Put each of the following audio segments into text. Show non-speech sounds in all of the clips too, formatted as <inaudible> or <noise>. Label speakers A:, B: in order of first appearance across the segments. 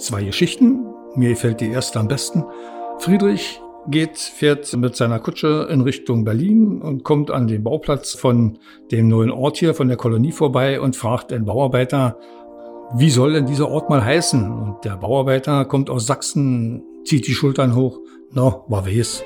A: zwei Geschichten. Mir gefällt die erste am besten. Friedrich geht, fährt mit seiner Kutsche in Richtung Berlin und kommt an den Bauplatz von dem neuen Ort hier, von der Kolonie vorbei und fragt den Bauarbeiter, wie soll denn dieser Ort mal heißen? Und der Bauarbeiter kommt aus Sachsen, zieht die Schultern hoch. No, war wes.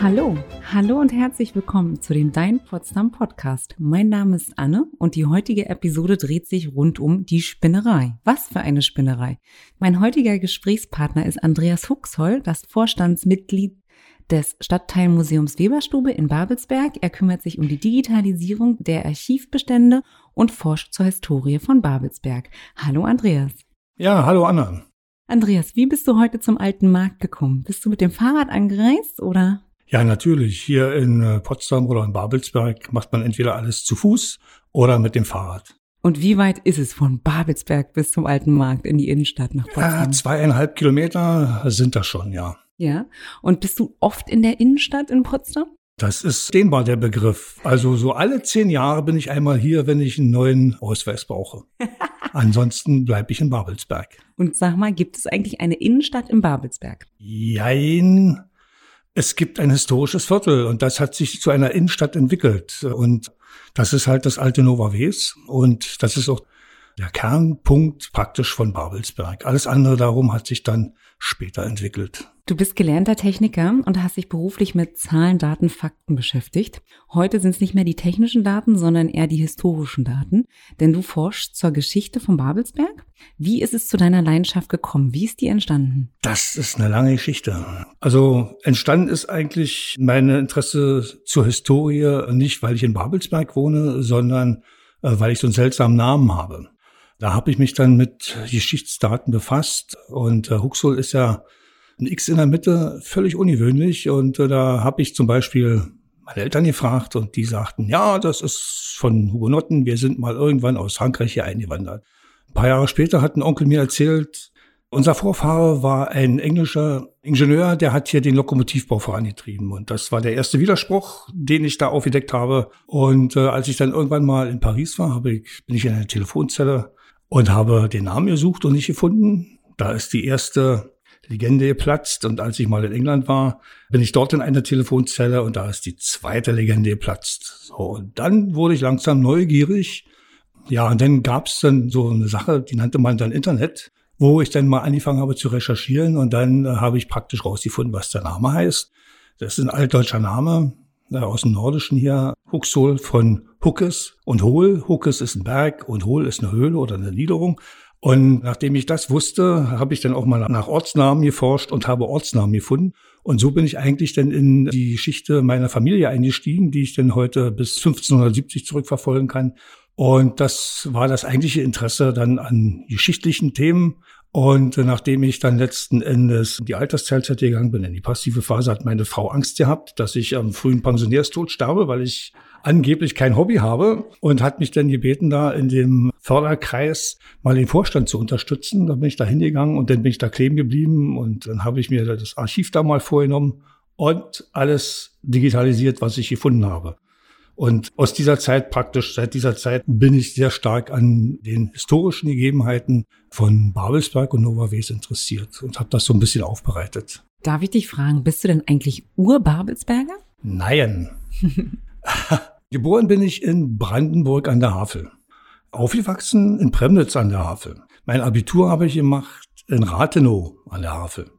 B: Hallo, hallo und herzlich willkommen zu dem Dein Potsdam Podcast. Mein Name ist Anne und die heutige Episode dreht sich rund um die Spinnerei. Was für eine Spinnerei. Mein heutiger Gesprächspartner ist Andreas Huxholl, das Vorstandsmitglied des Stadtteilmuseums Weberstube in Babelsberg. Er kümmert sich um die Digitalisierung der Archivbestände und forscht zur Historie von Babelsberg. Hallo Andreas.
A: Ja, hallo Anna.
B: Andreas, wie bist du heute zum alten Markt gekommen? Bist du mit dem Fahrrad angereist oder?
A: Ja, natürlich. Hier in äh, Potsdam oder in Babelsberg macht man entweder alles zu Fuß oder mit dem Fahrrad.
B: Und wie weit ist es von Babelsberg bis zum alten Markt in die Innenstadt nach Potsdam?
A: Ja, zweieinhalb Kilometer sind das schon, ja.
B: Ja. Und bist du oft in der Innenstadt in Potsdam?
A: Das ist dehnbar der Begriff. Also so alle zehn Jahre bin ich einmal hier, wenn ich einen neuen Ausweis brauche. <laughs> Ansonsten bleibe ich in Babelsberg.
B: Und sag mal, gibt es eigentlich eine Innenstadt in Babelsberg?
A: Jein. Es gibt ein historisches Viertel und das hat sich zu einer Innenstadt entwickelt. Und das ist halt das alte Nova Wes. Und das ist auch der Kernpunkt praktisch von Babelsberg. Alles andere darum hat sich dann später entwickelt.
B: Du bist gelernter Techniker und hast dich beruflich mit Zahlen, Daten, Fakten beschäftigt. Heute sind es nicht mehr die technischen Daten, sondern eher die historischen Daten, denn du forschst zur Geschichte von Babelsberg. Wie ist es zu deiner Leidenschaft gekommen? Wie ist die entstanden?
A: Das ist eine lange Geschichte. Also entstanden ist eigentlich meine Interesse zur Historie nicht, weil ich in Babelsberg wohne, sondern äh, weil ich so einen seltsamen Namen habe. Da habe ich mich dann mit Geschichtsdaten befasst und äh, Huxol ist ja ein X in der Mitte, völlig ungewöhnlich und äh, da habe ich zum Beispiel meine Eltern gefragt und die sagten, ja, das ist von Hugenotten, wir sind mal irgendwann aus Frankreich hier eingewandert. Ein paar Jahre später hat ein Onkel mir erzählt, unser Vorfahre war ein englischer Ingenieur, der hat hier den Lokomotivbau vorangetrieben. Und das war der erste Widerspruch, den ich da aufgedeckt habe. Und äh, als ich dann irgendwann mal in Paris war, ich, bin ich in eine Telefonzelle und habe den Namen gesucht und nicht gefunden. Da ist die erste Legende geplatzt. Und als ich mal in England war, bin ich dort in einer Telefonzelle und da ist die zweite Legende geplatzt. So, und dann wurde ich langsam neugierig. Ja, und dann gab es dann so eine Sache, die nannte man dann Internet, wo ich dann mal angefangen habe zu recherchieren und dann äh, habe ich praktisch rausgefunden, was der Name heißt. Das ist ein altdeutscher Name äh, aus dem Nordischen hier, Huxol von Huckes und Hohl. Huckes ist ein Berg und Hohl ist eine Höhle oder eine Niederung. Und nachdem ich das wusste, habe ich dann auch mal nach Ortsnamen geforscht und habe Ortsnamen gefunden. Und so bin ich eigentlich dann in die Geschichte meiner Familie eingestiegen, die ich dann heute bis 1570 zurückverfolgen kann. Und das war das eigentliche Interesse dann an geschichtlichen Themen. Und nachdem ich dann letzten Endes in die Altersteilzeit gegangen bin, in die passive Phase, hat meine Frau Angst gehabt, dass ich am frühen Pensionärstod sterbe, weil ich angeblich kein Hobby habe und hat mich dann gebeten, da in dem Förderkreis mal den Vorstand zu unterstützen. Da bin ich da hingegangen und dann bin ich da kleben geblieben und dann habe ich mir das Archiv da mal vorgenommen und alles digitalisiert, was ich gefunden habe. Und aus dieser Zeit praktisch, seit dieser Zeit bin ich sehr stark an den historischen Gegebenheiten von Babelsberg und Nova Wes interessiert und habe das so ein bisschen aufbereitet.
B: Darf ich dich fragen, bist du denn eigentlich Ur-Babelsberger?
A: Nein. <laughs> Geboren bin ich in Brandenburg an der Havel. Aufgewachsen in Premnitz an der Havel. Mein Abitur habe ich gemacht in Rathenow an der Havel.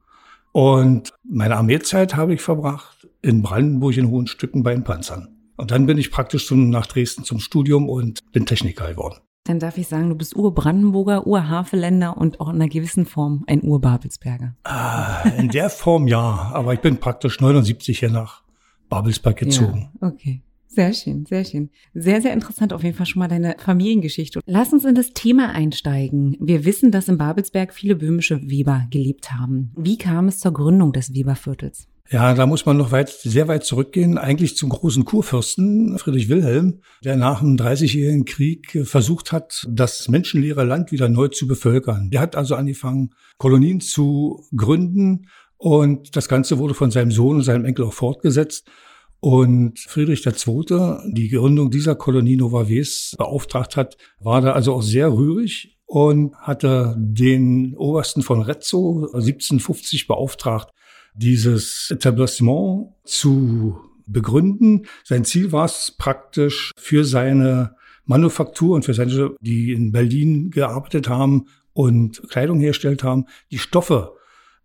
A: Und meine Armeezeit habe ich verbracht in Brandenburg in hohen Stücken bei den Panzern. Und dann bin ich praktisch zum, nach Dresden zum Studium und bin Techniker geworden.
B: Dann darf ich sagen, du bist Ur-Brandenburger, Ur-Haveländer und auch in einer gewissen Form ein Ur-Babelsberger.
A: Ah, in der Form ja, aber ich bin praktisch 79 hier nach Babelsberg <laughs> gezogen.
B: Ja, okay. Sehr schön, sehr schön. Sehr, sehr interessant auf jeden Fall schon mal deine Familiengeschichte. Lass uns in das Thema einsteigen. Wir wissen, dass in Babelsberg viele böhmische Weber gelebt haben. Wie kam es zur Gründung des Weberviertels?
A: Ja, da muss man noch weit, sehr weit zurückgehen, eigentlich zum großen Kurfürsten Friedrich Wilhelm, der nach dem Dreißigjährigen Krieg versucht hat, das menschenleere Land wieder neu zu bevölkern. Der hat also angefangen, Kolonien zu gründen und das Ganze wurde von seinem Sohn und seinem Enkel auch fortgesetzt. Und Friedrich II., die Gründung dieser Kolonie Nova Ves beauftragt hat, war da also auch sehr rührig und hatte den Obersten von Rezzo 1750 beauftragt, dieses Etablissement zu begründen. Sein Ziel war es praktisch für seine Manufaktur und für seine, die in Berlin gearbeitet haben und Kleidung hergestellt haben, die Stoffe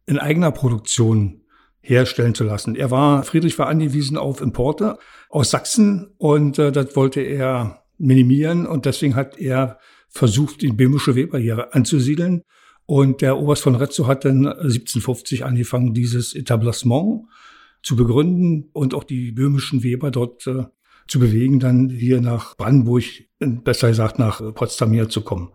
A: in eigener Produktion herstellen zu lassen. Er war, Friedrich war angewiesen auf Importe aus Sachsen und äh, das wollte er minimieren und deswegen hat er versucht, den böhmische Weber hier anzusiedeln. Und der Oberst von Rezzo hat dann 1750 angefangen, dieses Etablissement zu begründen und auch die böhmischen Weber dort äh, zu bewegen, dann hier nach Brandenburg, besser gesagt nach Potsdam hier zu kommen.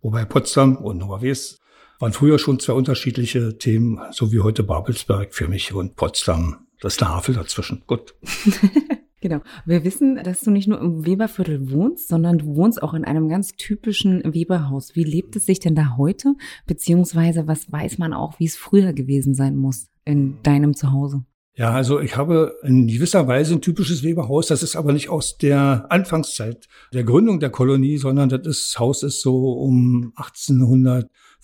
A: Wobei Potsdam und Nova West waren früher schon zwei unterschiedliche Themen, so wie heute Babelsberg für mich und Potsdam. Das ist der Havel dazwischen. Gut. <laughs>
B: Genau. Wir wissen, dass du nicht nur im Weberviertel wohnst, sondern du wohnst auch in einem ganz typischen Weberhaus. Wie lebt es sich denn da heute? Beziehungsweise was weiß man auch, wie es früher gewesen sein muss in deinem Zuhause?
A: Ja, also ich habe in gewisser Weise ein typisches Weberhaus. Das ist aber nicht aus der Anfangszeit der Gründung der Kolonie, sondern das ist, Haus ist so um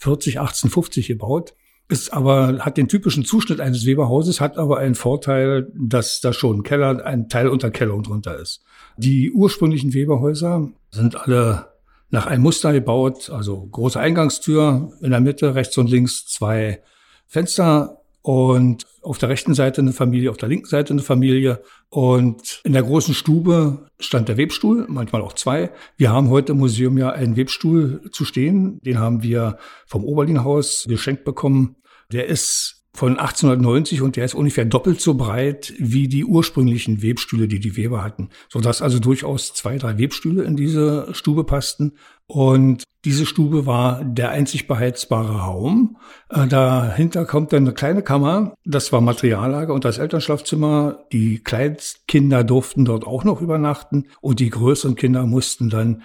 A: 1840, 1850 gebaut ist aber, hat den typischen Zuschnitt eines Weberhauses, hat aber einen Vorteil, dass da schon ein Keller, ein Teil unter Keller und drunter ist. Die ursprünglichen Weberhäuser sind alle nach einem Muster gebaut, also große Eingangstür in der Mitte, rechts und links zwei Fenster und auf der rechten Seite eine Familie, auf der linken Seite eine Familie. Und in der großen Stube stand der Webstuhl, manchmal auch zwei. Wir haben heute im Museum ja einen Webstuhl zu stehen. Den haben wir vom Oberlinhaus geschenkt bekommen. Der ist von 1890 und der ist ungefähr doppelt so breit wie die ursprünglichen Webstühle, die die Weber hatten, sodass also durchaus zwei, drei Webstühle in diese Stube passten. Und diese Stube war der einzig beheizbare Raum. Äh, dahinter kommt dann eine kleine Kammer. Das war Materiallager und das Elternschlafzimmer. Die Kleinkinder durften dort auch noch übernachten und die größeren Kinder mussten dann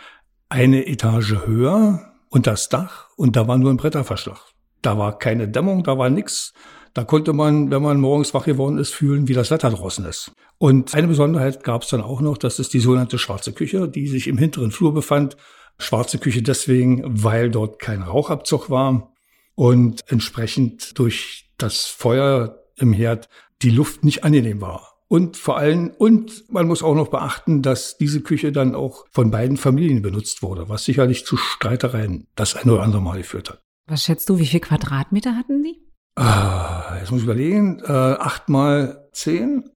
A: eine Etage höher und das Dach und da war nur ein Bretterverschlag. Da war keine Dämmung, da war nichts. Da konnte man, wenn man morgens wach geworden ist, fühlen, wie das Wetter draußen ist. Und eine Besonderheit gab es dann auch noch, das ist die sogenannte schwarze Küche, die sich im hinteren Flur befand. Schwarze Küche deswegen, weil dort kein Rauchabzug war und entsprechend durch das Feuer im Herd die Luft nicht angenehm war. Und vor allem, und man muss auch noch beachten, dass diese Küche dann auch von beiden Familien benutzt wurde, was sicherlich zu Streitereien das ein oder andere Mal geführt hat.
B: Was schätzt du, wie viel Quadratmeter hatten Sie?
A: Ah, jetzt muss ich überlegen, äh, acht mal zehn,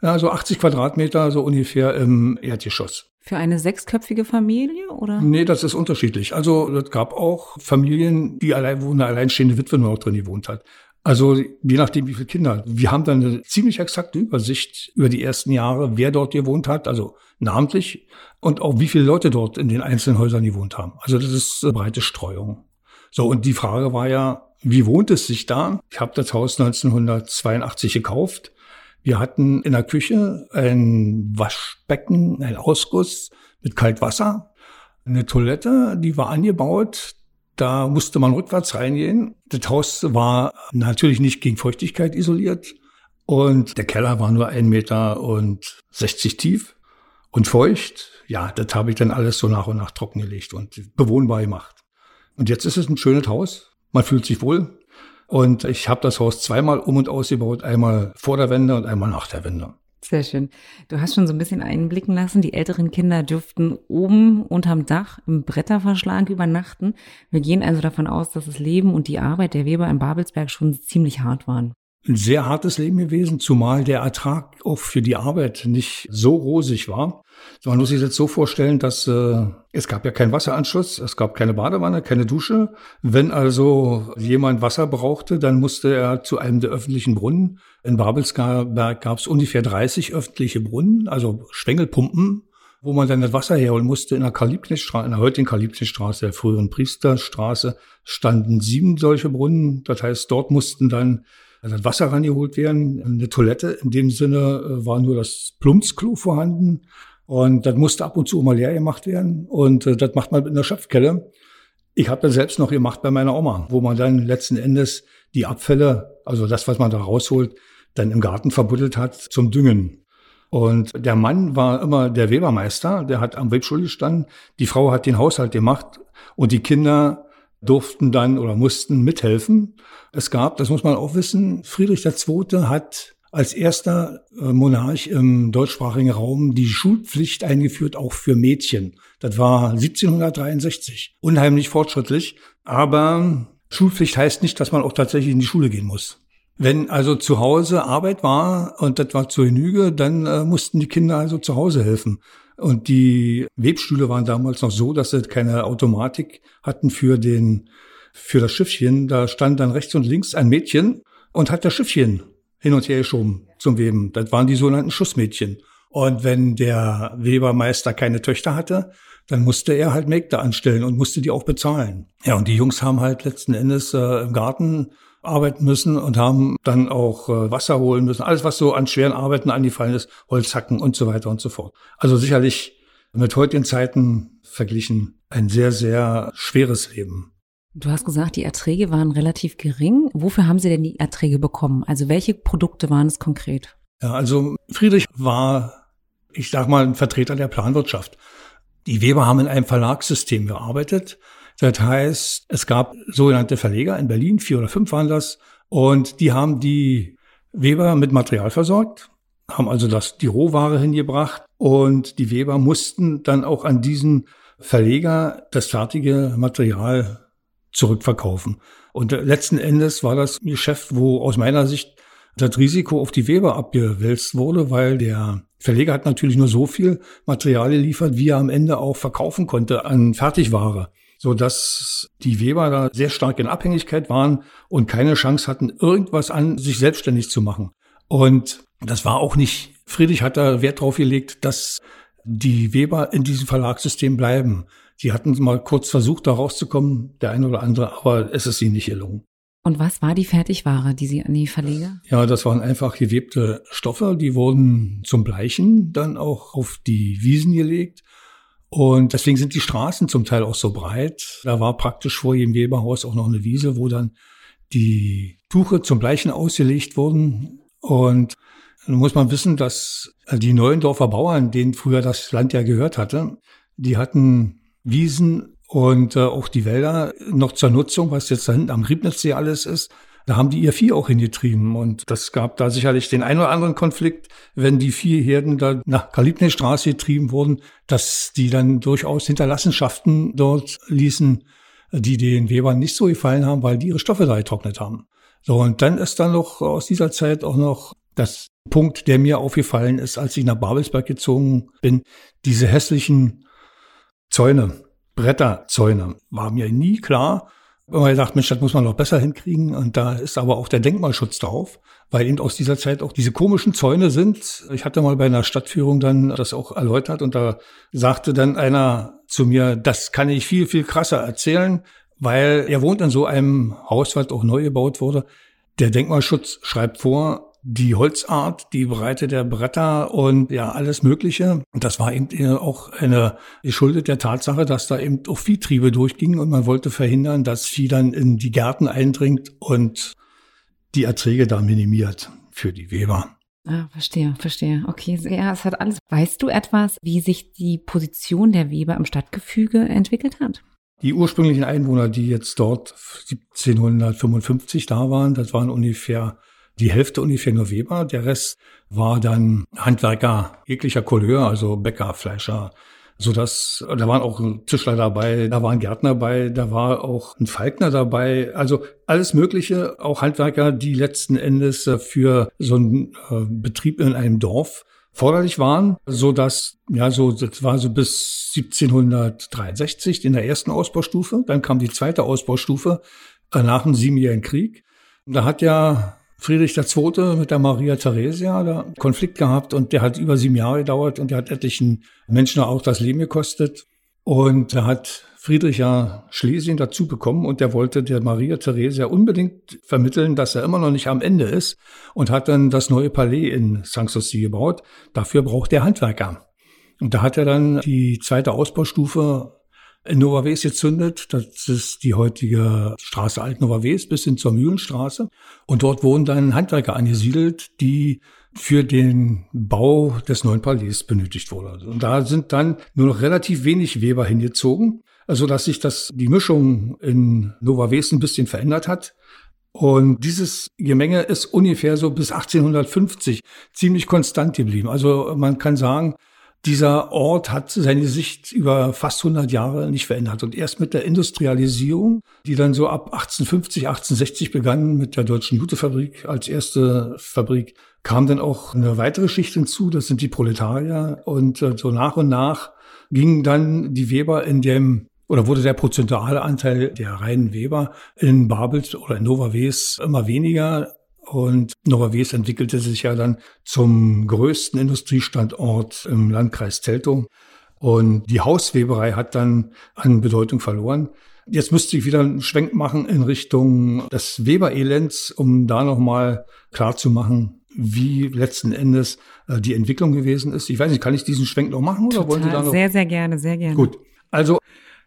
A: ja, so 80 Quadratmeter, so ungefähr im Erdgeschoss.
B: Für eine sechsköpfige Familie oder?
A: Nee, das ist unterschiedlich. Also es gab auch Familien, die allein, wo eine alleinstehende Witwe nur noch drin gewohnt hat. Also je nachdem, wie viele Kinder. Wir haben dann eine ziemlich exakte Übersicht über die ersten Jahre, wer dort gewohnt hat, also namentlich, und auch wie viele Leute dort in den einzelnen Häusern gewohnt haben. Also das ist eine breite Streuung. So, und die Frage war ja, wie wohnt es sich da? Ich habe das Haus 1982 gekauft. Wir hatten in der Küche ein Waschbecken, ein Ausguss mit Kaltwasser, eine Toilette, die war angebaut. Da musste man rückwärts reingehen. Das Haus war natürlich nicht gegen Feuchtigkeit isoliert. Und der Keller war nur ein Meter und 60 tief und feucht. Ja, das habe ich dann alles so nach und nach trockengelegt und bewohnbar gemacht. Und jetzt ist es ein schönes Haus. Man fühlt sich wohl. Und ich habe das Haus zweimal um und ausgebaut, einmal vor der Wende und einmal nach der Wende.
B: Sehr schön. Du hast schon so ein bisschen einblicken lassen, die älteren Kinder dürften oben unterm Dach im Bretterverschlag übernachten. Wir gehen also davon aus, dass das Leben und die Arbeit der Weber in Babelsberg schon ziemlich hart waren
A: ein sehr hartes Leben gewesen, zumal der Ertrag auch für die Arbeit nicht so rosig war. Man muss sich jetzt so vorstellen, dass äh, es gab ja keinen Wasseranschluss, es gab keine Badewanne, keine Dusche. Wenn also jemand Wasser brauchte, dann musste er zu einem der öffentlichen Brunnen. In Babelsberg gab es ungefähr 30 öffentliche Brunnen, also Schwengelpumpen, wo man dann das Wasser herholen musste. In der Karl-Liebknecht-Straße, in der heutigen Karl-Liebknecht-Straße, der früheren Priesterstraße, standen sieben solche Brunnen. Das heißt, dort mussten dann also Wasser rangeholt werden. Eine Toilette in dem Sinne äh, war nur das Plumpsklo vorhanden. Und das musste ab und zu mal leer gemacht werden. Und äh, das macht man mit einer Schöpfkelle. Ich habe das selbst noch gemacht bei meiner Oma, wo man dann letzten Endes die Abfälle, also das, was man da rausholt, dann im Garten verbuddelt hat zum Düngen. Und der Mann war immer der Webermeister, der hat am Webstuhl gestanden. Die Frau hat den Haushalt gemacht und die Kinder durften dann oder mussten mithelfen. Es gab, das muss man auch wissen, Friedrich II. hat als erster äh, Monarch im deutschsprachigen Raum die Schulpflicht eingeführt, auch für Mädchen. Das war 1763. Unheimlich fortschrittlich. Aber Schulpflicht heißt nicht, dass man auch tatsächlich in die Schule gehen muss. Wenn also zu Hause Arbeit war und das war zur Genüge, dann äh, mussten die Kinder also zu Hause helfen. Und die Webstühle waren damals noch so, dass sie keine Automatik hatten für den, für das Schiffchen. Da stand dann rechts und links ein Mädchen und hat das Schiffchen hin und her geschoben zum Weben. Das waren die sogenannten Schussmädchen. Und wenn der Webermeister keine Töchter hatte, dann musste er halt Mägde anstellen und musste die auch bezahlen. Ja, und die Jungs haben halt letzten Endes äh, im Garten arbeiten müssen und haben dann auch äh, Wasser holen müssen. Alles, was so an schweren Arbeiten angefallen ist, Holz hacken und so weiter und so fort. Also sicherlich mit heutigen Zeiten verglichen ein sehr, sehr schweres Leben.
B: Du hast gesagt, die Erträge waren relativ gering. Wofür haben Sie denn die Erträge bekommen? Also welche Produkte waren es konkret?
A: Ja, also Friedrich war, ich sag mal, ein Vertreter der Planwirtschaft. Die Weber haben in einem Verlagssystem gearbeitet. Das heißt, es gab sogenannte Verleger in Berlin, vier oder fünf waren das, und die haben die Weber mit Material versorgt, haben also das, die Rohware hingebracht und die Weber mussten dann auch an diesen Verleger das fertige Material zurückverkaufen. Und letzten Endes war das ein Geschäft, wo aus meiner Sicht das Risiko auf die Weber abgewälzt wurde, weil der Verleger hat natürlich nur so viel Material geliefert, wie er am Ende auch verkaufen konnte an Fertigware, so dass die Weber da sehr stark in Abhängigkeit waren und keine Chance hatten, irgendwas an sich selbstständig zu machen. Und das war auch nicht, Friedrich hat da Wert drauf gelegt, dass die Weber in diesem Verlagssystem bleiben. Sie hatten mal kurz versucht, da rauszukommen, der eine oder andere, aber es ist ihnen nicht gelungen.
B: Und was war die Fertigware, die Sie an die Verleger?
A: Ja, das waren einfach gewebte Stoffe, die wurden zum Bleichen dann auch auf die Wiesen gelegt. Und deswegen sind die Straßen zum Teil auch so breit. Da war praktisch vor jedem Weberhaus auch noch eine Wiese, wo dann die Tuche zum Bleichen ausgelegt wurden. Und nun muss man wissen, dass die Neuendorfer Bauern, denen früher das Land ja gehört hatte, die hatten Wiesen und äh, auch die Wälder noch zur Nutzung, was jetzt da hinten am Riebnitzsee alles ist. Da haben die ihr Vieh auch hingetrieben. Und das gab da sicherlich den einen oder anderen Konflikt, wenn die Viehherden da nach Kalibnestraße getrieben wurden, dass die dann durchaus Hinterlassenschaften dort ließen, die den Webern nicht so gefallen haben, weil die ihre Stoffe da getrocknet haben. So, und dann ist dann noch aus dieser Zeit auch noch das Punkt, der mir aufgefallen ist, als ich nach Babelsberg gezogen bin, diese hässlichen Zäune. Bretterzäune. War mir nie klar. Aber ich dachte, Mensch, das muss man noch besser hinkriegen. Und da ist aber auch der Denkmalschutz drauf, weil eben aus dieser Zeit auch diese komischen Zäune sind. Ich hatte mal bei einer Stadtführung dann das auch erläutert und da sagte dann einer zu mir, das kann ich viel, viel krasser erzählen, weil er wohnt in so einem Haus, was auch neu gebaut wurde. Der Denkmalschutz schreibt vor, die Holzart, die Breite der Bretter und ja, alles Mögliche. Und das war eben auch eine geschuldet der Tatsache, dass da eben auch Viehtriebe durchgingen und man wollte verhindern, dass Vieh dann in die Gärten eindringt und die Erträge da minimiert für die Weber.
B: Ah, verstehe, verstehe. Okay, ja, es hat alles. Weißt du etwas, wie sich die Position der Weber im Stadtgefüge entwickelt hat?
A: Die ursprünglichen Einwohner, die jetzt dort 1755 da waren, das waren ungefähr die Hälfte ungefähr nur Weber, der Rest war dann Handwerker jeglicher Couleur, also Bäcker, Fleischer, so dass da waren auch Tischler dabei, da war ein Gärtner dabei, da war auch ein Falkner dabei, also alles Mögliche, auch Handwerker, die letzten Endes für so einen äh, Betrieb in einem Dorf forderlich waren, so dass ja so das war so bis 1763 in der ersten Ausbaustufe, dann kam die zweite Ausbaustufe äh, nach dem Siebenjährigen Krieg. Da hat ja Friedrich II. mit der Maria Theresia da Konflikt gehabt und der hat über sieben Jahre gedauert und der hat etlichen Menschen auch das Leben gekostet. Und da hat Friedrich ja Schlesien dazu bekommen und der wollte der Maria Theresia unbedingt vermitteln, dass er immer noch nicht am Ende ist und hat dann das neue Palais in Sanssouci gebaut. Dafür braucht er Handwerker. Und da hat er dann die zweite Ausbaustufe in Nova Wes gezündet. Das ist die heutige Straße Alt Nova Wes bis hin zur Mühlenstraße. Und dort wurden dann Handwerker angesiedelt, die für den Bau des neuen Palais benötigt wurde. Und da sind dann nur noch relativ wenig Weber hingezogen, also dass sich das, die Mischung in Nova Wes ein bisschen verändert hat. Und dieses Gemenge ist ungefähr so bis 1850 ziemlich konstant geblieben. Also man kann sagen, dieser Ort hat seine Sicht über fast 100 Jahre nicht verändert. Und erst mit der Industrialisierung, die dann so ab 1850, 1860 begann mit der Deutschen Jutefabrik als erste Fabrik, kam dann auch eine weitere Schicht hinzu, das sind die Proletarier. Und äh, so nach und nach ging dann die Weber in dem oder wurde der prozentuale Anteil der reinen Weber in Babels oder in Nova Wes immer weniger. Und Nova Wes entwickelte sich ja dann zum größten Industriestandort im Landkreis Teltow. Und die Hausweberei hat dann an Bedeutung verloren. Jetzt müsste ich wieder einen Schwenk machen in Richtung des Weberelends, um da nochmal klarzumachen, wie letzten Endes äh, die Entwicklung gewesen ist. Ich weiß nicht, kann ich diesen Schwenk noch machen oder
B: Total,
A: wollen Sie da noch?
B: Sehr, sehr gerne, sehr gerne.
A: Gut. Also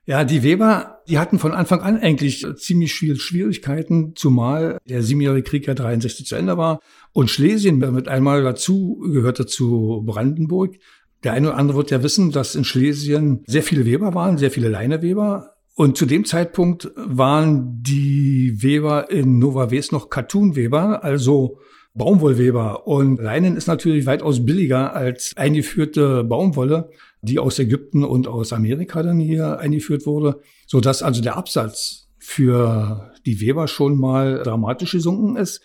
A: ja, die Weber, die hatten von Anfang an eigentlich ziemlich viel Schwierigkeiten, zumal der Siebenjährige Krieg ja 63 zu Ende war und Schlesien mit einmal dazu gehörte zu Brandenburg. Der eine oder andere wird ja wissen, dass in Schlesien sehr viele Weber waren, sehr viele Leineweber. Und zu dem Zeitpunkt waren die Weber in Nova Wes noch Cartoonweber, also Baumwollweber. Und Leinen ist natürlich weitaus billiger als eingeführte Baumwolle, die aus Ägypten und aus Amerika dann hier eingeführt wurde, so dass also der Absatz für die Weber schon mal dramatisch gesunken ist.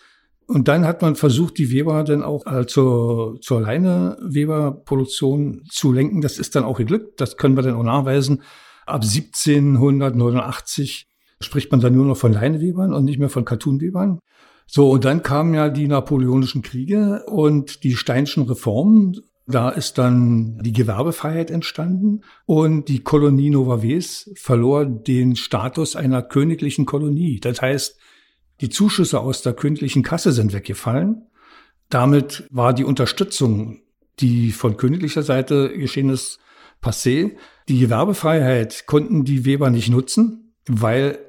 A: Und dann hat man versucht, die Weber dann auch äh, zur, zur Leineweberproduktion zu lenken. Das ist dann auch geglückt. Das können wir dann auch nachweisen. Ab 1789 spricht man dann nur noch von Leinewebern und nicht mehr von Cartoonwebern. So, und dann kamen ja die napoleonischen Kriege und die Steinschen Reformen. Da ist dann die Gewerbefreiheit entstanden und die Kolonie Nova Ves verlor den Status einer königlichen Kolonie. Das heißt, die Zuschüsse aus der königlichen Kasse sind weggefallen. Damit war die Unterstützung, die von königlicher Seite geschehen ist, passé. Die Gewerbefreiheit konnten die Weber nicht nutzen, weil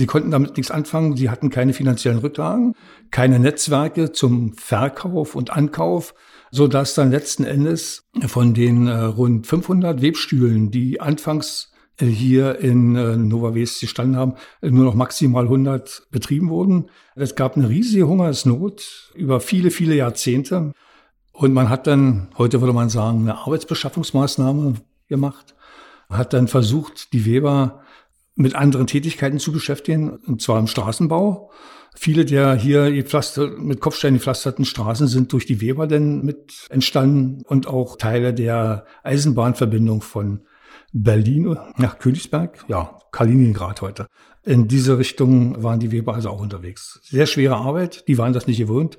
A: Sie konnten damit nichts anfangen. Sie hatten keine finanziellen Rücklagen, keine Netzwerke zum Verkauf und Ankauf, so dass dann letzten Endes von den äh, rund 500 Webstühlen, die anfangs äh, hier in äh, Nova West gestanden haben, nur noch maximal 100 betrieben wurden. Es gab eine riesige Hungersnot über viele, viele Jahrzehnte. Und man hat dann, heute würde man sagen, eine Arbeitsbeschaffungsmaßnahme gemacht, hat dann versucht, die Weber mit anderen Tätigkeiten zu beschäftigen, und zwar im Straßenbau. Viele der hier gepflaster, mit Kopfsteinen gepflasterten Straßen sind durch die Weber denn mit entstanden und auch Teile der Eisenbahnverbindung von Berlin nach Königsberg, ja, Kaliningrad heute. In diese Richtung waren die Weber also auch unterwegs. Sehr schwere Arbeit, die waren das nicht gewohnt.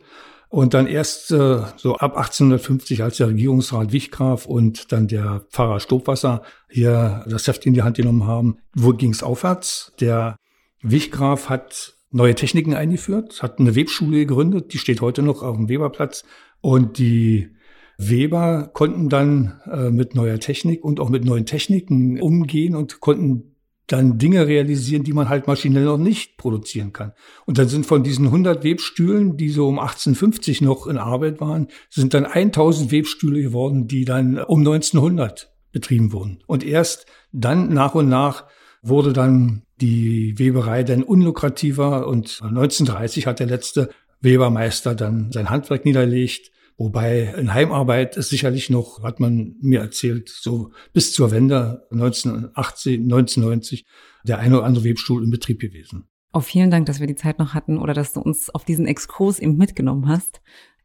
A: Und dann erst äh, so ab 1850, als der Regierungsrat Wichgraf und dann der Pfarrer Stobwasser hier das Heft in die Hand genommen haben, wo ging es aufwärts. Der Wichgraf hat neue Techniken eingeführt, hat eine Webschule gegründet, die steht heute noch auf dem Weberplatz. Und die Weber konnten dann äh, mit neuer Technik und auch mit neuen Techniken umgehen und konnten dann Dinge realisieren, die man halt maschinell noch nicht produzieren kann. Und dann sind von diesen 100 Webstühlen, die so um 1850 noch in Arbeit waren, sind dann 1000 Webstühle geworden, die dann um 1900 betrieben wurden. Und erst dann nach und nach wurde dann die Weberei dann unlukrativer und 1930 hat der letzte Webermeister dann sein Handwerk niederlegt Wobei in Heimarbeit ist sicherlich noch, hat man mir erzählt, so bis zur Wende 1980, 1990 der eine oder andere Webstuhl in Betrieb gewesen.
B: Auch vielen Dank, dass wir die Zeit noch hatten oder dass du uns auf diesen Exkurs eben mitgenommen hast.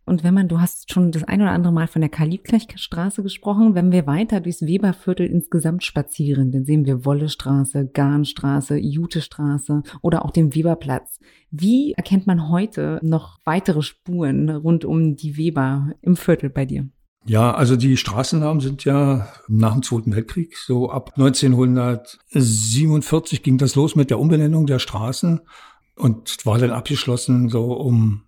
B: Und wenn man, du hast schon das ein oder andere Mal von der Karl-Liebknecht-Straße gesprochen, wenn wir weiter durchs Weberviertel insgesamt spazieren, dann sehen wir Wollestraße, Garnstraße, Jutestraße oder auch den Weberplatz. Wie erkennt man heute noch weitere Spuren rund um die Weber im Viertel bei dir?
A: Ja, also die Straßennamen sind ja nach dem Zweiten Weltkrieg, so ab 1947 ging das los mit der Umbenennung der Straßen und war dann abgeschlossen so um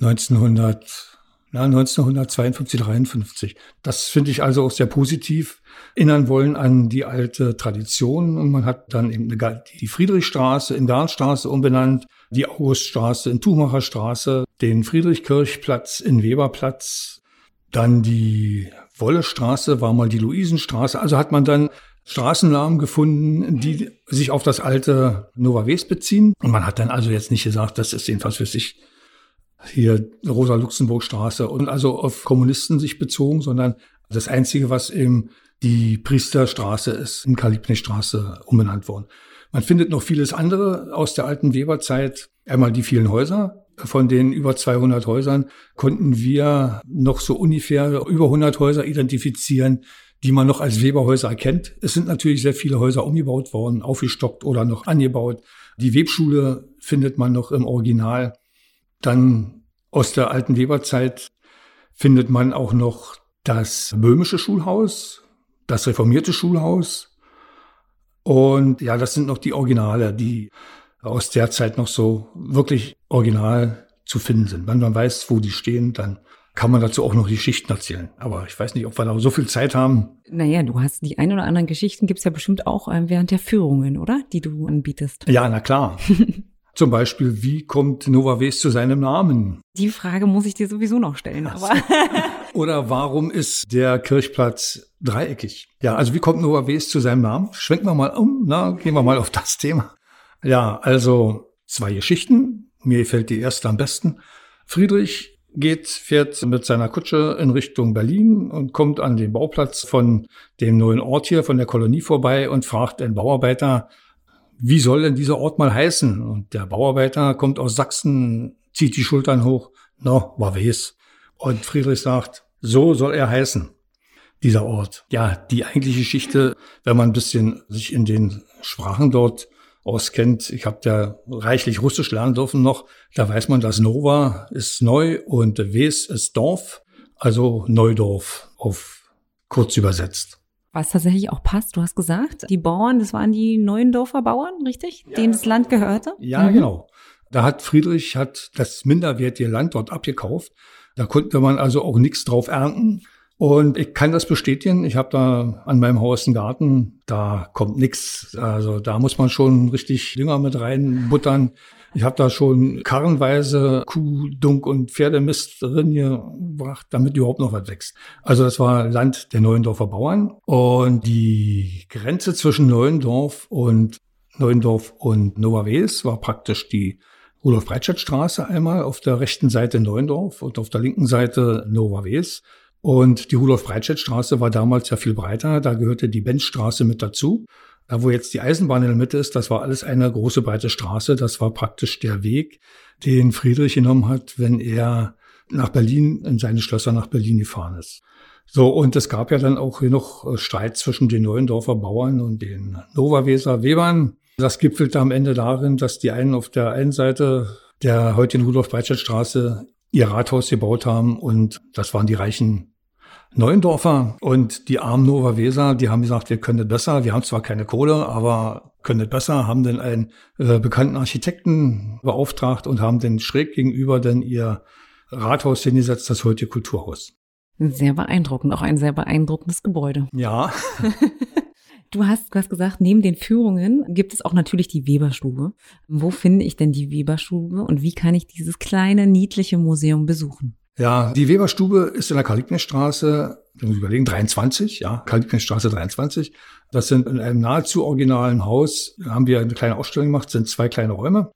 A: 1900 Ja, 1952, 53. Das finde ich also auch sehr positiv. Erinnern wollen an die alte Tradition. Und man hat dann eben die Friedrichstraße in Garnstraße umbenannt, die Auguststraße in Tuchmacherstraße, den Friedrichkirchplatz in Weberplatz, dann die Wollestraße war mal die Luisenstraße. Also hat man dann Straßennamen gefunden, die sich auf das alte Nova West beziehen. Und man hat dann also jetzt nicht gesagt, das ist jedenfalls für sich hier Rosa-Luxemburg-Straße und also auf Kommunisten sich bezogen, sondern das Einzige, was eben die Priesterstraße ist, in Kalibne-Straße umbenannt worden. Man findet noch vieles andere aus der alten Weberzeit. Einmal die vielen Häuser. Von den über 200 Häusern konnten wir noch so ungefähr über 100 Häuser identifizieren, die man noch als Weberhäuser erkennt. Es sind natürlich sehr viele Häuser umgebaut worden, aufgestockt oder noch angebaut. Die Webschule findet man noch im Original. Dann aus der alten Weberzeit findet man auch noch das böhmische Schulhaus, das reformierte Schulhaus. Und ja, das sind noch die Originale, die aus der Zeit noch so wirklich original zu finden sind. Wenn man weiß, wo die stehen, dann kann man dazu auch noch Geschichten erzählen. Aber ich weiß nicht, ob wir da so viel Zeit haben.
B: Naja, du hast die ein oder anderen Geschichten, gibt's ja bestimmt auch ähm, während der Führungen, oder? Die du anbietest.
A: Ja, na klar. <laughs> Zum Beispiel, wie kommt Nova West zu seinem Namen?
B: Die Frage muss ich dir sowieso noch stellen, aber. <laughs>
A: Oder warum ist der Kirchplatz dreieckig? Ja, also wie kommt Nova West zu seinem Namen? Schwenken wir mal um, na, gehen wir mal auf das Thema. Ja, also zwei Geschichten. Mir gefällt die erste am besten. Friedrich geht, fährt mit seiner Kutsche in Richtung Berlin und kommt an den Bauplatz von dem neuen Ort hier, von der Kolonie vorbei und fragt den Bauarbeiter, wie soll denn dieser Ort mal heißen? Und der Bauarbeiter kommt aus Sachsen, zieht die Schultern hoch. No, war wes. Und Friedrich sagt, so soll er heißen, dieser Ort. Ja, die eigentliche Geschichte, wenn man ein bisschen sich in den Sprachen dort auskennt, ich habe ja reichlich Russisch lernen dürfen noch, da weiß man, dass Nova ist neu und Wes ist Dorf, also Neudorf auf kurz übersetzt.
B: Was tatsächlich auch passt, du hast gesagt, die Bauern, das waren die Neuendorfer Bauern, richtig? Ja. Denen das Land gehörte?
A: Ja, mhm. genau. Da hat Friedrich hat das minderwertige Land dort abgekauft. Da konnte man also auch nichts drauf ernten. Und ich kann das bestätigen. Ich habe da an meinem Haus einen Garten, da kommt nichts. Also da muss man schon richtig Dünger mit reinbuttern. Ich habe da schon karrenweise Kuh, Dunk und Pferdemist drin gebracht, damit überhaupt noch was wächst. Also das war Land der Neuendorfer Bauern. Und die Grenze zwischen Neuendorf und Neuendorf und Nova Wels war praktisch die Rudolf-Breitscheid-Straße einmal auf der rechten Seite Neuendorf und auf der linken Seite Nova Wels. Und die Rudolf-Breitscheid-Straße war damals ja viel breiter. Da gehörte die Benzstraße mit dazu. Da, wo jetzt die Eisenbahn in der Mitte ist, das war alles eine große breite Straße. Das war praktisch der Weg, den Friedrich genommen hat, wenn er nach Berlin, in seine Schlösser nach Berlin gefahren ist. So, und es gab ja dann auch noch äh, Streit zwischen den Neuendorfer Bauern und den Novaweser Webern. Das gipfelte am Ende darin, dass die einen auf der einen Seite der heutigen Rudolf-Breitscheid-Straße ihr Rathaus gebaut haben und das waren die reichen Neuendorfer und die armen Nova Weser, die haben gesagt, wir können das besser. Wir haben zwar keine Kohle, aber können das besser, haben dann einen äh, bekannten Architekten beauftragt und haben dann schräg gegenüber dann ihr Rathaus hingesetzt, das heutige Kulturhaus.
B: Sehr beeindruckend, auch ein sehr beeindruckendes Gebäude.
A: Ja. <laughs>
B: Du hast, du hast gesagt, neben den Führungen gibt es auch natürlich die Weberstube. Wo finde ich denn die Weberstube und wie kann ich dieses kleine, niedliche Museum besuchen?
A: Ja, die Weberstube ist in der ich muss überlegen, 23, ja, Kalibnerstraße 23. Das sind in einem nahezu originalen Haus, da haben wir eine kleine Ausstellung gemacht, sind zwei kleine Räume.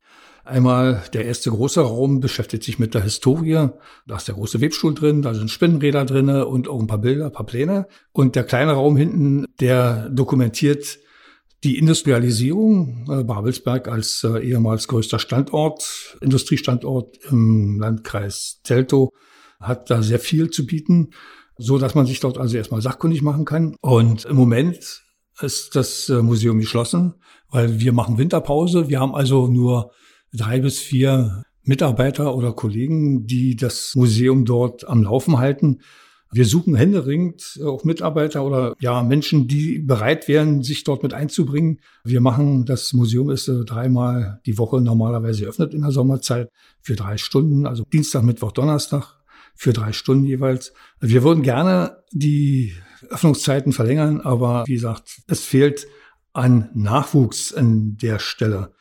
A: Einmal der erste große Raum beschäftigt sich mit der Historie. Da ist der große Webstuhl drin, da sind Spinnenräder drin und auch ein paar Bilder, ein paar Pläne. Und der kleine Raum hinten, der dokumentiert die Industrialisierung, äh, Babelsberg als äh, ehemals größter Standort, Industriestandort im Landkreis Teltow, hat da sehr viel zu bieten, so dass man sich dort also erstmal sachkundig machen kann. Und im Moment ist das äh, Museum geschlossen, weil wir machen Winterpause. Wir haben also nur drei bis vier Mitarbeiter oder Kollegen, die das Museum dort am Laufen halten. Wir suchen händeringend auch Mitarbeiter oder ja Menschen, die bereit wären, sich dort mit einzubringen. Wir machen, das Museum ist äh, dreimal die Woche normalerweise geöffnet in der Sommerzeit für drei Stunden, also Dienstag, Mittwoch, Donnerstag für drei Stunden jeweils. Wir würden gerne die Öffnungszeiten verlängern, aber wie gesagt, es fehlt an Nachwuchs an der Stelle.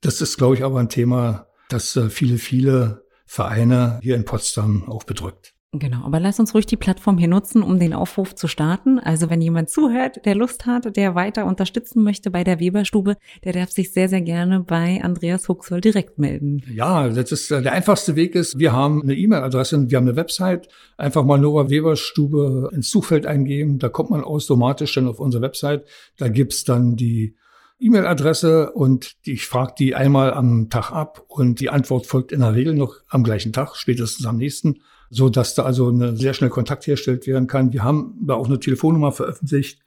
A: Das ist, glaube ich, aber ein Thema, das äh, viele, viele Vereine hier in Potsdam auch bedrückt.
B: Genau, aber lass uns ruhig die Plattform hier nutzen, um den Aufruf zu starten. Also wenn jemand zuhört, der Lust hat, der weiter unterstützen möchte bei der Weberstube, der darf sich sehr, sehr gerne bei Andreas Huxoll direkt melden.
A: Ja, das ist äh, der einfachste Weg ist, wir haben eine E-Mail-Adresse, wir haben eine Website, einfach mal Nova Weberstube ins Suchfeld eingeben, da kommt man automatisch dann auf unsere Website, da gibt's dann die E-Mail-Adresse und ich frage die einmal am Tag ab und die Antwort folgt in der Regel noch am gleichen Tag, spätestens am nächsten so dass da also eine sehr schnell Kontakt hergestellt werden kann. Wir haben da auch eine Telefonnummer veröffentlicht.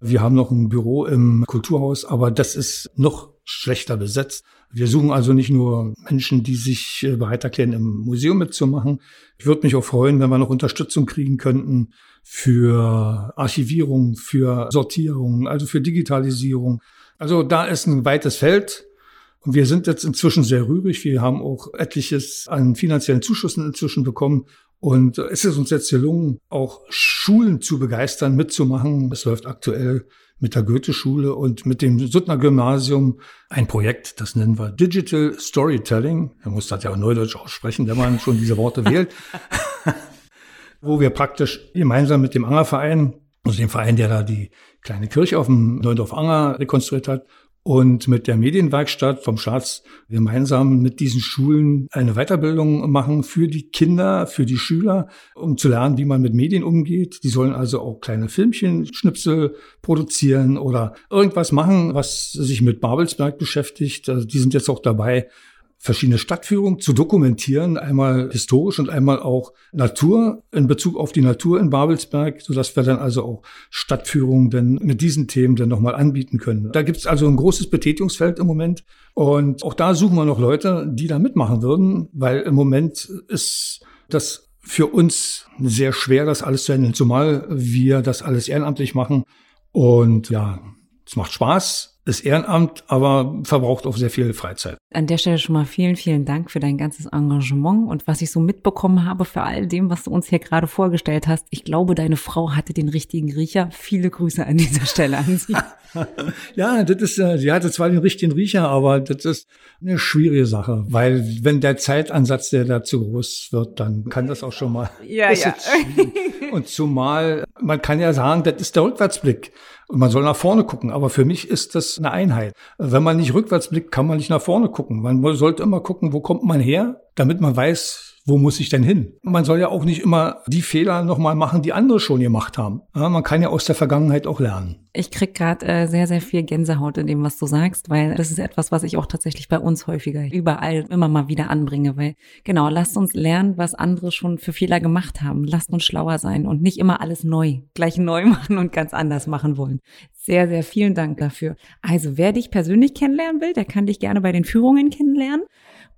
A: Wir haben noch ein Büro im Kulturhaus, aber das ist noch schlechter besetzt. Wir suchen also nicht nur Menschen, die sich äh, bereit erklären, im Museum mitzumachen. Ich würde mich auch freuen, wenn wir noch Unterstützung kriegen könnten für Archivierung, für Sortierung, also für Digitalisierung. Also da ist ein weites Feld. Und wir sind jetzt inzwischen sehr rührig. Wir haben auch etliches an finanziellen Zuschüssen inzwischen bekommen. Und es ist uns jetzt gelungen, auch Schulen zu begeistern, mitzumachen. Es läuft aktuell mit der Goethe-Schule und mit dem Suttner Gymnasium ein Projekt, das nennen wir Digital Storytelling. Man muss das ja auch neudeutsch aussprechen, wenn man schon diese Worte wählt. <laughs> Wo wir praktisch gemeinsam mit dem Angerverein, also dem Verein, der da die kleine Kirche auf dem Neundorf Anger rekonstruiert hat, und mit der Medienwerkstatt vom Staats gemeinsam mit diesen Schulen eine Weiterbildung machen für die Kinder, für die Schüler, um zu lernen, wie man mit Medien umgeht. Die sollen also auch kleine Filmchen, Schnipsel produzieren oder irgendwas machen, was sich mit Babelsberg beschäftigt. Also die sind jetzt auch dabei, verschiedene Stadtführungen zu dokumentieren, einmal historisch und einmal auch Natur in Bezug auf die Natur in Babelsberg, so dass wir dann also auch Stadtführungen dann mit diesen Themen dann nochmal anbieten können. Da gibt es also ein großes Betätigungsfeld im Moment und auch da suchen wir noch Leute, die da mitmachen würden, weil im Moment ist das für uns sehr schwer, das alles zu handeln, zumal wir das alles ehrenamtlich machen und ja, es macht Spaß, ist Ehrenamt, aber verbraucht auch sehr viel Freizeit.
B: An der Stelle schon mal vielen, vielen Dank für dein ganzes Engagement und was ich so mitbekommen habe für all dem, was du uns hier gerade vorgestellt hast. Ich glaube, deine Frau hatte den richtigen Riecher. Viele Grüße an dieser Stelle an sie. <laughs> <laughs>
A: ja, das ist, äh, sie hatte zwar den richtigen Riecher, aber das ist eine schwierige Sache, weil wenn der Zeitansatz, der da zu groß wird, dann kann das auch schon mal. <laughs>
B: Ja, ja.
A: Und zumal, man kann ja sagen, das ist der Rückwärtsblick. Und man soll nach vorne gucken. Aber für mich ist das eine Einheit. Wenn man nicht rückwärts blickt, kann man nicht nach vorne gucken. Man sollte immer gucken, wo kommt man her, damit man weiß, wo muss ich denn hin? Man soll ja auch nicht immer die Fehler nochmal machen, die andere schon gemacht haben. Ja, man kann ja aus der Vergangenheit auch lernen.
B: Ich krieg gerade äh, sehr, sehr viel Gänsehaut in dem, was du sagst, weil das ist etwas, was ich auch tatsächlich bei uns häufiger überall immer mal wieder anbringe, weil genau, lasst uns lernen, was andere schon für Fehler gemacht haben. Lasst uns schlauer sein und nicht immer alles neu, gleich neu <laughs> machen und ganz anders machen wollen. Sehr, sehr vielen Dank dafür. Also, wer dich persönlich kennenlernen will, der kann dich gerne bei den Führungen kennenlernen.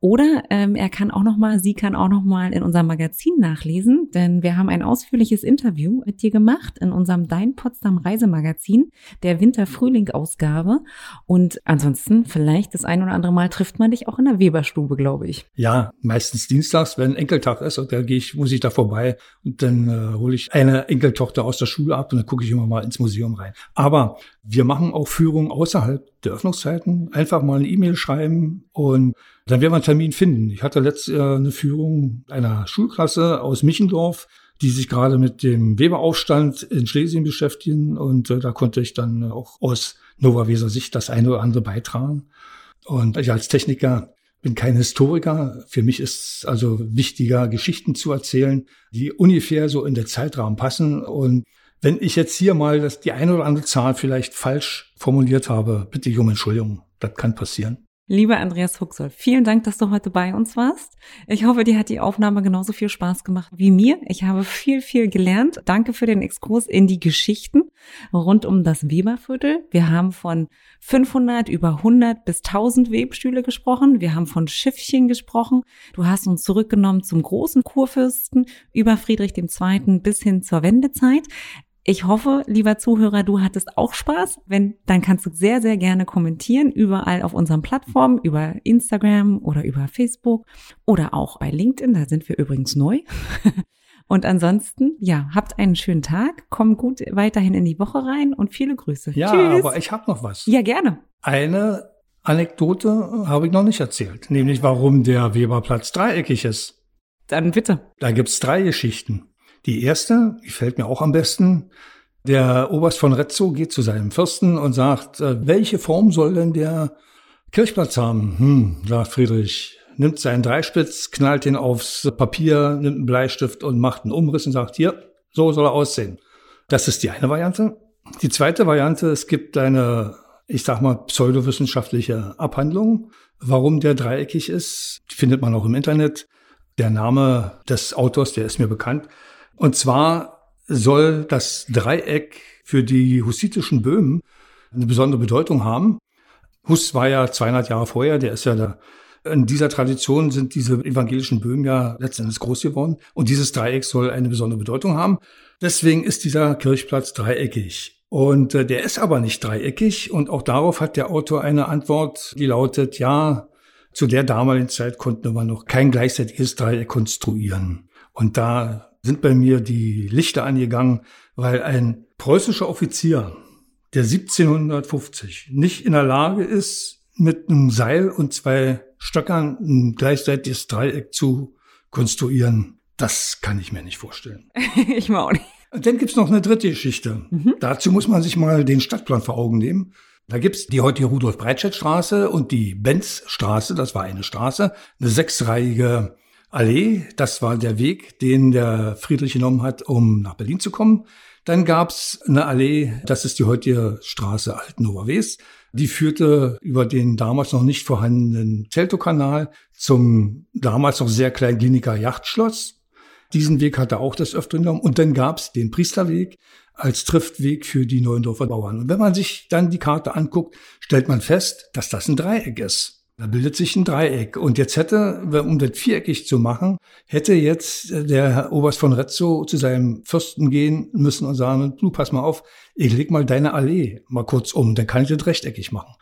B: Oder ähm, er kann auch noch mal, sie kann auch noch mal in unserem Magazin nachlesen, denn wir haben ein ausführliches Interview mit dir gemacht in unserem Dein Potsdam Reisemagazin, der Winter-Frühling-Ausgabe. Und ansonsten vielleicht das ein oder andere Mal trifft man dich auch in der Weberstube, glaube ich.
A: Ja, meistens dienstags, wenn Enkeltag ist, und da gehe ich, muss ich da vorbei und dann äh, hole ich eine Enkeltochter aus der Schule ab und dann gucke ich immer mal ins Museum rein. Aber wir machen auch Führungen außerhalb der Öffnungszeiten. Einfach mal eine E-Mail schreiben und dann werden wir einen Termin finden. Ich hatte letzte äh, eine Führung einer Schulklasse aus Michendorf, die sich gerade mit dem Weberaufstand in Schlesien beschäftigen und äh, da konnte ich dann auch aus Nova Weser Sicht das eine oder andere beitragen. Und ich als Techniker bin kein Historiker. Für mich ist also wichtiger, Geschichten zu erzählen, die ungefähr so in der Zeitrahmen passen und wenn ich jetzt hier mal das, die eine oder andere Zahl vielleicht falsch formuliert habe, bitte ich um Entschuldigung. Das kann passieren.
B: Lieber Andreas Huxoll, vielen Dank, dass du heute bei uns warst. Ich hoffe, dir hat die Aufnahme genauso viel Spaß gemacht wie mir. Ich habe viel, viel gelernt. Danke für den Exkurs in die Geschichten rund um das Weberviertel. Wir haben von 500 über 100 bis 1000 Webstühle gesprochen. Wir haben von Schiffchen gesprochen. Du hast uns zurückgenommen zum großen Kurfürsten über Friedrich II. bis hin zur Wendezeit. Ich hoffe, lieber Zuhörer, du hattest auch Spaß. Wenn, dann kannst du sehr, sehr gerne kommentieren, überall auf unseren Plattformen, über Instagram oder über Facebook oder auch bei LinkedIn. Da sind wir übrigens neu. <laughs> Und ansonsten, ja, habt einen schönen Tag, komm gut weiterhin in die Woche rein und viele Grüße.
A: Ja, Tschüss. aber ich habe noch was.
B: Ja, gerne.
A: Eine Anekdote habe ich noch nicht erzählt, nämlich warum der Weberplatz dreieckig ist.
B: Dann bitte.
A: Da gibt's drei Geschichten. Die erste, die fällt mir auch am besten. Der Oberst von Rezzo geht zu seinem Fürsten und sagt, äh, welche Form soll denn der Kirchplatz haben? Hm, sagt Friedrich, nimmt seinen Dreispitz, knallt ihn aufs Papier, nimmt einen Bleistift und macht einen Umriss und sagt, hier, so soll er aussehen. Das ist die eine Variante. Die zweite Variante, es gibt eine, ich sag mal, pseudowissenschaftliche Abhandlung, warum der dreieckig ist. Die findet man auch im Internet. Der Name des Autors, der ist mir bekannt. Und zwar soll das Dreieck für die hussitischen Böhmen eine besondere Bedeutung haben. Huss war ja 200 Jahre vorher, der ist ja der in dieser Tradition sind diese evangelischen Böhmen ja letztendlich groß geworden. Und dieses Dreieck soll eine besondere Bedeutung haben. Deswegen ist dieser Kirchplatz dreieckig. Und äh, der ist aber nicht dreieckig. Und auch darauf hat der Autor eine Antwort, die lautet, ja, zu der damaligen Zeit konnten wir noch kein gleichzeitiges Dreieck konstruieren. Und da sind bei mir die Lichter angegangen, weil ein preußischer Offizier, der 1750 nicht in der Lage ist, mit einem Seil und zwei Stöckern ein gleichzeitiges Dreieck zu konstruieren, das kann ich mir nicht vorstellen. <laughs>
B: ich mir auch nicht.
A: Und dann gibt's noch eine dritte Geschichte. Mhm. Dazu muss man sich mal den Stadtplan vor Augen nehmen. Da gibt's die heutige Rudolf-Breitscheid-Straße und die Benz-Straße, das war eine Straße, eine sechsreihige Allee, das war der Weg, den der Friedrich genommen hat, um nach Berlin zu kommen. Dann gab's eine Allee, das ist die heutige Straße Altenower West. Die führte über den damals noch nicht vorhandenen Teltow-Kanal zum damals noch sehr kleinen Kliniker Yachtschloss. Diesen Weg hatte auch das Öfteren genommen. Und dann gab's den Priesterweg als Triftweg für die Neuendorfer Bauern. Und wenn man sich dann die Karte anguckt, stellt man fest, dass das ein Dreieck ist. Da bildet sich ein Dreieck. Und jetzt hätte, um das viereckig zu machen, hätte jetzt der Herr Oberst von Rezzo zu seinem Fürsten gehen müssen und sagen, du, pass mal auf, ich leg mal deine Allee mal kurz um, dann kann ich das rechteckig machen.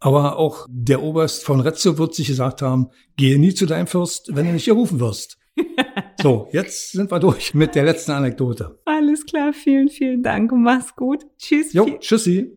A: Aber auch der Oberst von Rezzo wird sich gesagt haben, gehe nie zu deinem Fürst, wenn du nicht gerufen wirst. <laughs> so, jetzt sind wir durch mit der letzten Anekdote.
B: Alles klar, vielen, vielen Dank. Mach's gut. Tschüss.
A: Jo, tschüssi.